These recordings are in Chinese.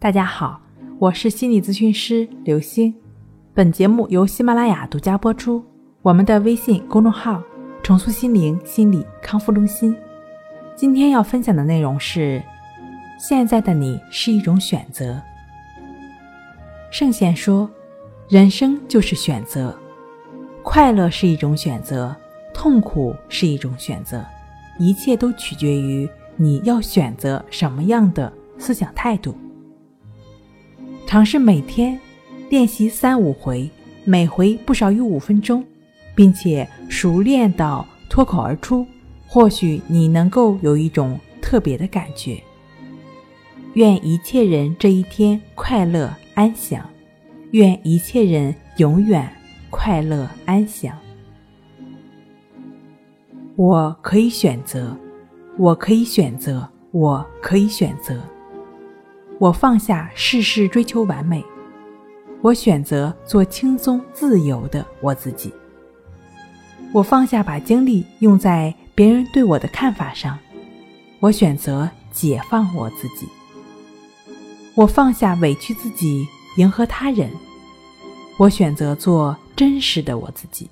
大家好，我是心理咨询师刘星。本节目由喜马拉雅独家播出。我们的微信公众号“重塑心灵心理康复中心”。今天要分享的内容是：现在的你是一种选择。圣贤说，人生就是选择，快乐是一种选择，痛苦是一种选择，一切都取决于你要选择什么样的思想态度。尝试每天练习三五回，每回不少于五分钟，并且熟练到脱口而出，或许你能够有一种特别的感觉。愿一切人这一天快乐安详，愿一切人永远快乐安详。我可以选择，我可以选择，我可以选择。我放下事事追求完美，我选择做轻松自由的我自己。我放下把精力用在别人对我的看法上，我选择解放我自己。我放下委屈自己迎合他人，我选择做真实的我自己。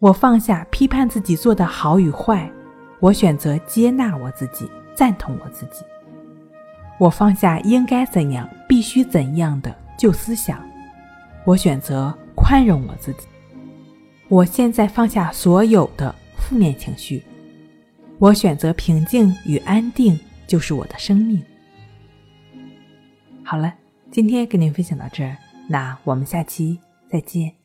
我放下批判自己做的好与坏，我选择接纳我自己，赞同我自己。我放下应该怎样、必须怎样的旧思想，我选择宽容我自己。我现在放下所有的负面情绪，我选择平静与安定，就是我的生命。好了，今天跟您分享到这儿，那我们下期再见。